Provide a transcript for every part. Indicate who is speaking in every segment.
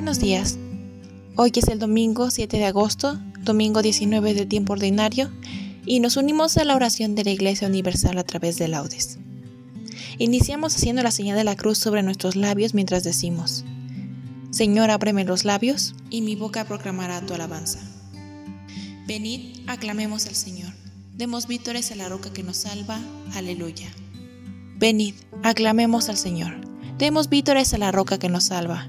Speaker 1: Buenos días. Hoy es el domingo 7 de agosto, domingo 19 del tiempo ordinario, y nos unimos a la oración de la Iglesia Universal a través de laudes. Iniciamos haciendo la señal de la cruz sobre nuestros labios mientras decimos, Señor, ábreme los labios, y mi boca proclamará tu alabanza. Venid, aclamemos al Señor. Demos vítores a la roca que nos salva. Aleluya. Venid, aclamemos al Señor. Demos vítores a la roca que nos salva.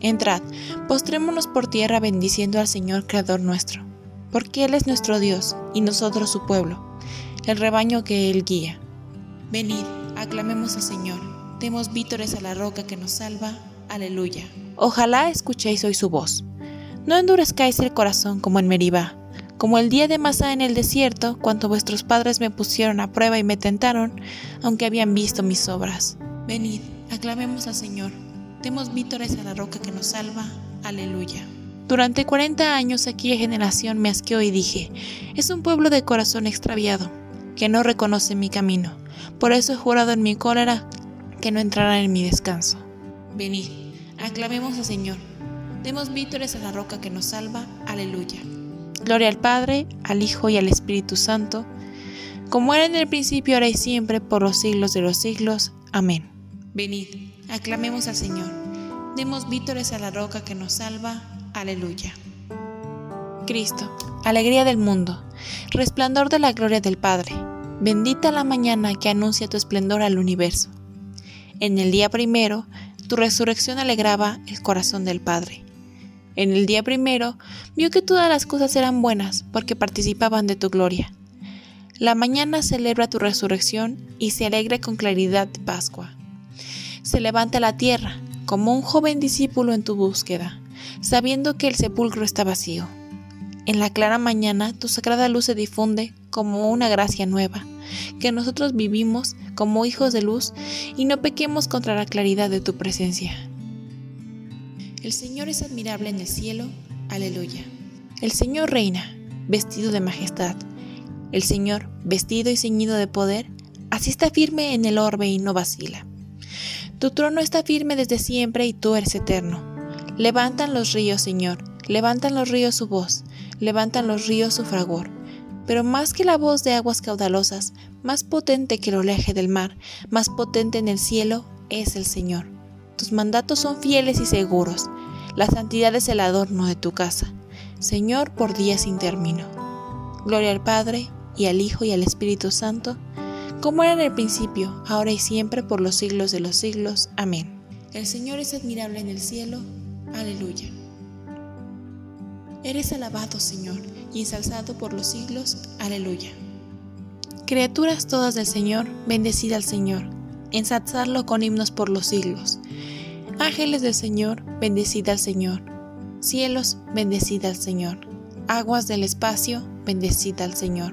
Speaker 1: Entrad, postrémonos por tierra bendiciendo al Señor Creador nuestro, porque Él es nuestro Dios y nosotros su pueblo, el rebaño que Él guía. Venid, aclamemos al Señor, demos vítores a la roca que nos salva. Aleluya. Ojalá escuchéis hoy su voz. No endurezcáis el corazón como en Meribá, como el día de Masá en el desierto, cuando vuestros padres me pusieron a prueba y me tentaron, aunque habían visto mis obras. Venid, aclamemos al Señor Demos vítores a la roca que nos salva. Aleluya. Durante 40 años aquella generación me asqueó y dije, es un pueblo de corazón extraviado, que no reconoce mi camino. Por eso he jurado en mi cólera que no entrará en mi descanso. Venid, aclamemos al Señor. Demos vítores a la roca que nos salva. Aleluya. Gloria al Padre, al Hijo y al Espíritu Santo, como era en el principio, ahora y siempre, por los siglos de los siglos. Amén. Venid Aclamemos al Señor. Demos vítores a la roca que nos salva. Aleluya. Cristo, alegría del mundo, resplandor de la gloria del Padre, bendita la mañana que anuncia tu esplendor al universo. En el día primero, tu resurrección alegraba el corazón del Padre. En el día primero, vio que todas las cosas eran buenas porque participaban de tu gloria. La mañana celebra tu resurrección y se alegra con claridad de Pascua se levanta la tierra, como un joven discípulo en tu búsqueda, sabiendo que el sepulcro está vacío. En la clara mañana tu sagrada luz se difunde como una gracia nueva, que nosotros vivimos como hijos de luz y no pequemos contra la claridad de tu presencia. El Señor es admirable en el cielo, aleluya. El Señor reina, vestido de majestad. El Señor, vestido y ceñido de poder, así está firme en el orbe y no vacila. Tu trono está firme desde siempre y tú eres eterno. Levantan los ríos, Señor, levantan los ríos su voz, levantan los ríos su fragor. Pero más que la voz de aguas caudalosas, más potente que el oleaje del mar, más potente en el cielo, es el Señor. Tus mandatos son fieles y seguros. La santidad es el adorno de tu casa. Señor, por días sin término. Gloria al Padre, y al Hijo, y al Espíritu Santo, como era en el principio, ahora y siempre, por los siglos de los siglos. Amén. El Señor es admirable en el cielo. Aleluya. Eres alabado, Señor, y ensalzado por los siglos. Aleluya. Criaturas todas del Señor, bendecida al Señor, ensalzarlo con himnos por los siglos. Ángeles del Señor, bendecida al Señor. Cielos, bendecida al Señor. Aguas del espacio, bendecida al Señor.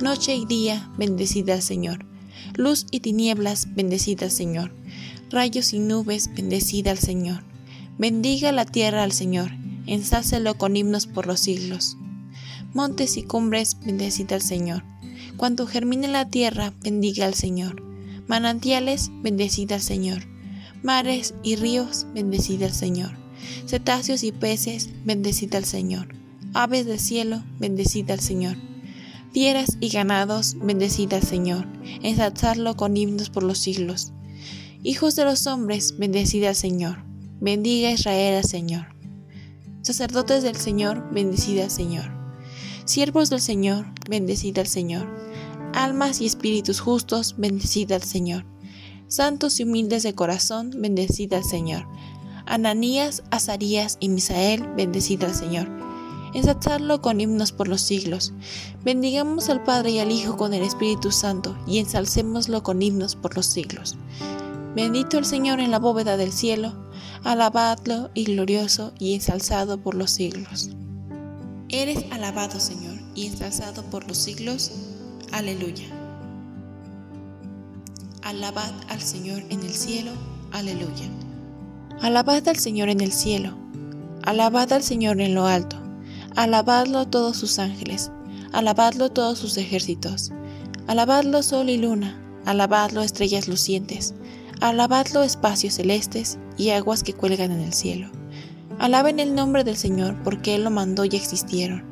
Speaker 1: Noche y día, bendecida Señor. Luz y tinieblas, bendecida Señor. Rayos y nubes, bendecida al Señor. Bendiga la tierra al Señor ensácelo con himnos por los siglos. Montes y cumbres, bendecida al Señor. Cuando germine la tierra, bendiga al Señor. Manantiales, bendecida al Señor. Mares y ríos, bendecida al Señor. Cetáceos y peces, bendecida al Señor. Aves del cielo, bendecida al Señor. Fieras y ganados, bendecida Señor. Ensalzarlo con himnos por los siglos. Hijos de los hombres, bendecida Señor. Bendiga Israel al Señor. Sacerdotes del Señor, bendecida Señor. Siervos del Señor, bendecida al Señor. Almas y espíritus justos, bendecida al Señor. Santos y humildes de corazón, bendecida al Señor. Ananías, Azarías y Misael, bendecida al Señor. Ensalzarlo con himnos por los siglos. Bendigamos al Padre y al Hijo con el Espíritu Santo y ensalcémoslo con himnos por los siglos. Bendito el Señor en la bóveda del cielo alabadlo y glorioso y ensalzado por los siglos. Eres alabado, Señor, y ensalzado por los siglos. Aleluya. Alabad al Señor en el cielo. Aleluya. Alabad al Señor en el cielo. Alabad al Señor en lo alto. Alabadlo todos sus ángeles. Alabadlo todos sus ejércitos. Alabadlo sol y luna. Alabadlo estrellas lucientes. Alabadlo espacios celestes y aguas que cuelgan en el cielo. Alaben el nombre del Señor porque Él lo mandó y existieron.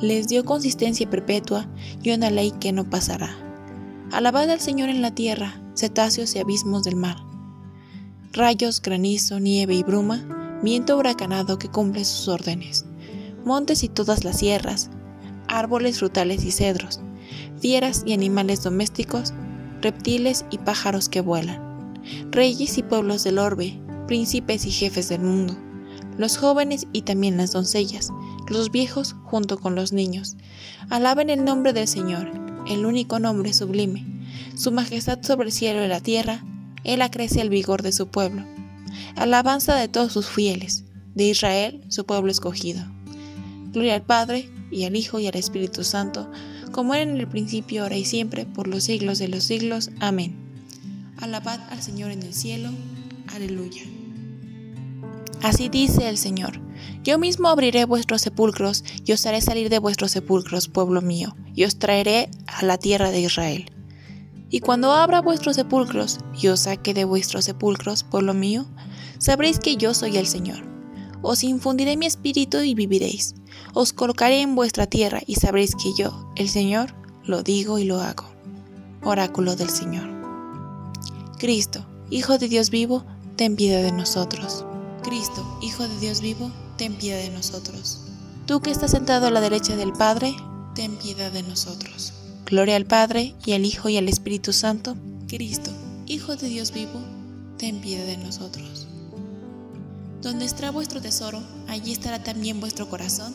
Speaker 1: Les dio consistencia perpetua y una ley que no pasará. Alabad al Señor en la tierra, cetáceos y abismos del mar. Rayos, granizo, nieve y bruma, viento huracanado que cumple sus órdenes. Montes y todas las sierras, árboles frutales y cedros, fieras y animales domésticos, reptiles y pájaros que vuelan reyes y pueblos del orbe, príncipes y jefes del mundo, los jóvenes y también las doncellas, los viejos junto con los niños. Alaben el nombre del Señor, el único nombre sublime. Su majestad sobre el cielo y la tierra, Él acrece el vigor de su pueblo. Alabanza de todos sus fieles, de Israel, su pueblo escogido. Gloria al Padre, y al Hijo, y al Espíritu Santo, como era en el principio, ahora y siempre, por los siglos de los siglos. Amén. Alabad al Señor en el cielo. Aleluya. Así dice el Señor. Yo mismo abriré vuestros sepulcros y os haré salir de vuestros sepulcros, pueblo mío, y os traeré a la tierra de Israel. Y cuando abra vuestros sepulcros y os saque de vuestros sepulcros, pueblo mío, sabréis que yo soy el Señor. Os infundiré mi espíritu y viviréis. Os colocaré en vuestra tierra y sabréis que yo, el Señor, lo digo y lo hago. Oráculo del Señor. Cristo, Hijo de Dios vivo, ten piedad de nosotros. Cristo, Hijo de Dios vivo, ten piedad de nosotros. Tú que estás sentado a la derecha del Padre, ten piedad de nosotros. Gloria al Padre, y al Hijo, y al Espíritu Santo. Cristo, Hijo de Dios vivo, ten piedad de nosotros. Donde está vuestro tesoro, allí estará también vuestro corazón,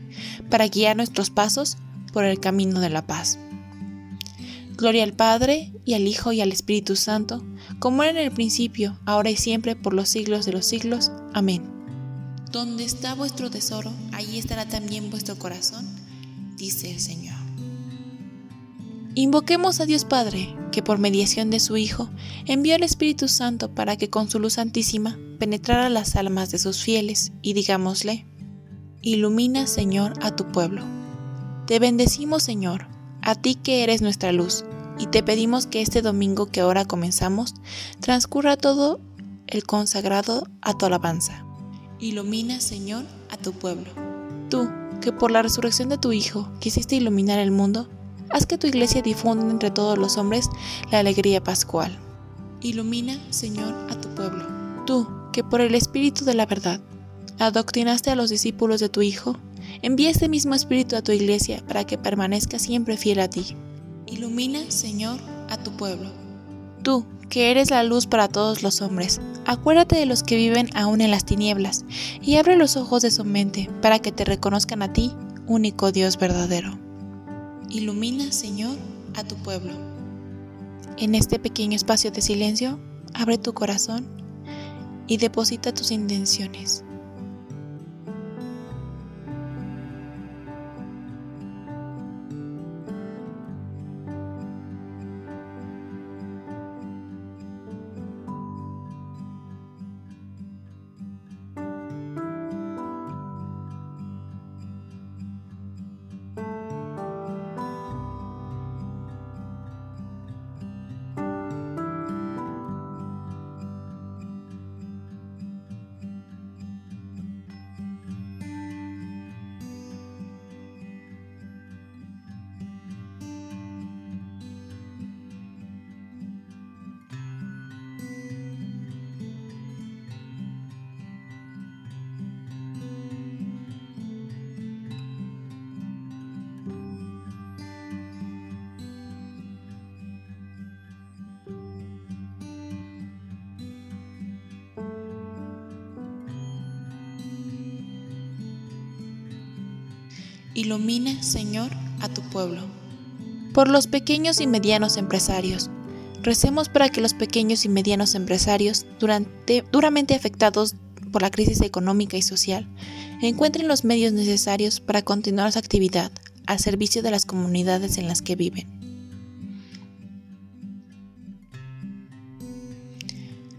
Speaker 1: para guiar nuestros pasos por el camino de la paz. Gloria al Padre, y al Hijo, y al Espíritu Santo, como era en el principio, ahora y siempre, por los siglos de los siglos. Amén. Donde está vuestro tesoro, allí estará también vuestro corazón, dice el Señor. Invoquemos a Dios Padre, que por mediación de su Hijo envió al Espíritu Santo para que con su luz santísima penetrara las almas de sus fieles, y digámosle, Ilumina, Señor, a tu pueblo. Te bendecimos, Señor, a ti que eres nuestra luz, y te pedimos que este domingo que ahora comenzamos transcurra todo el consagrado a tu alabanza. Ilumina, Señor, a tu pueblo. Tú, que por la resurrección de tu Hijo quisiste iluminar el mundo, haz que tu iglesia difunda entre todos los hombres la alegría pascual. Ilumina, Señor, a tu pueblo. Tú, que por el Espíritu de la verdad adoctrinaste a los discípulos de tu Hijo, envía este mismo Espíritu a tu iglesia para que permanezca siempre fiel a ti. Ilumina, Señor, a tu pueblo. Tú, que eres la luz para todos los hombres, acuérdate de los que viven aún en las tinieblas, y abre los ojos de su mente para que te reconozcan a ti, único Dios verdadero. Ilumina, Señor, a tu pueblo. En este pequeño espacio de silencio, abre tu corazón y deposita tus intenciones. Ilumina, Señor, a tu pueblo. Por los pequeños y medianos empresarios. Recemos para que los pequeños y medianos empresarios, durante, duramente afectados por la crisis económica y social, encuentren los medios necesarios para continuar su actividad al servicio de las comunidades en las que viven.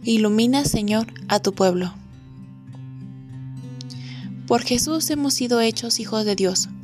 Speaker 1: Ilumina, Señor, a tu pueblo. Por Jesús hemos sido hechos hijos de Dios,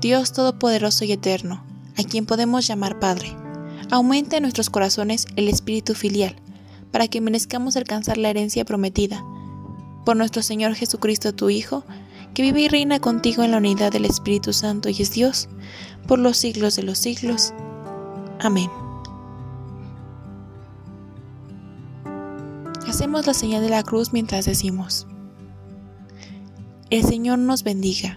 Speaker 1: Dios Todopoderoso y Eterno, a quien podemos llamar Padre, aumenta en nuestros corazones el espíritu filial, para que merezcamos alcanzar la herencia prometida. Por nuestro Señor Jesucristo, tu Hijo, que vive y reina contigo en la unidad del Espíritu Santo y es Dios, por los siglos de los siglos. Amén. Hacemos la señal de la cruz mientras decimos, El Señor nos bendiga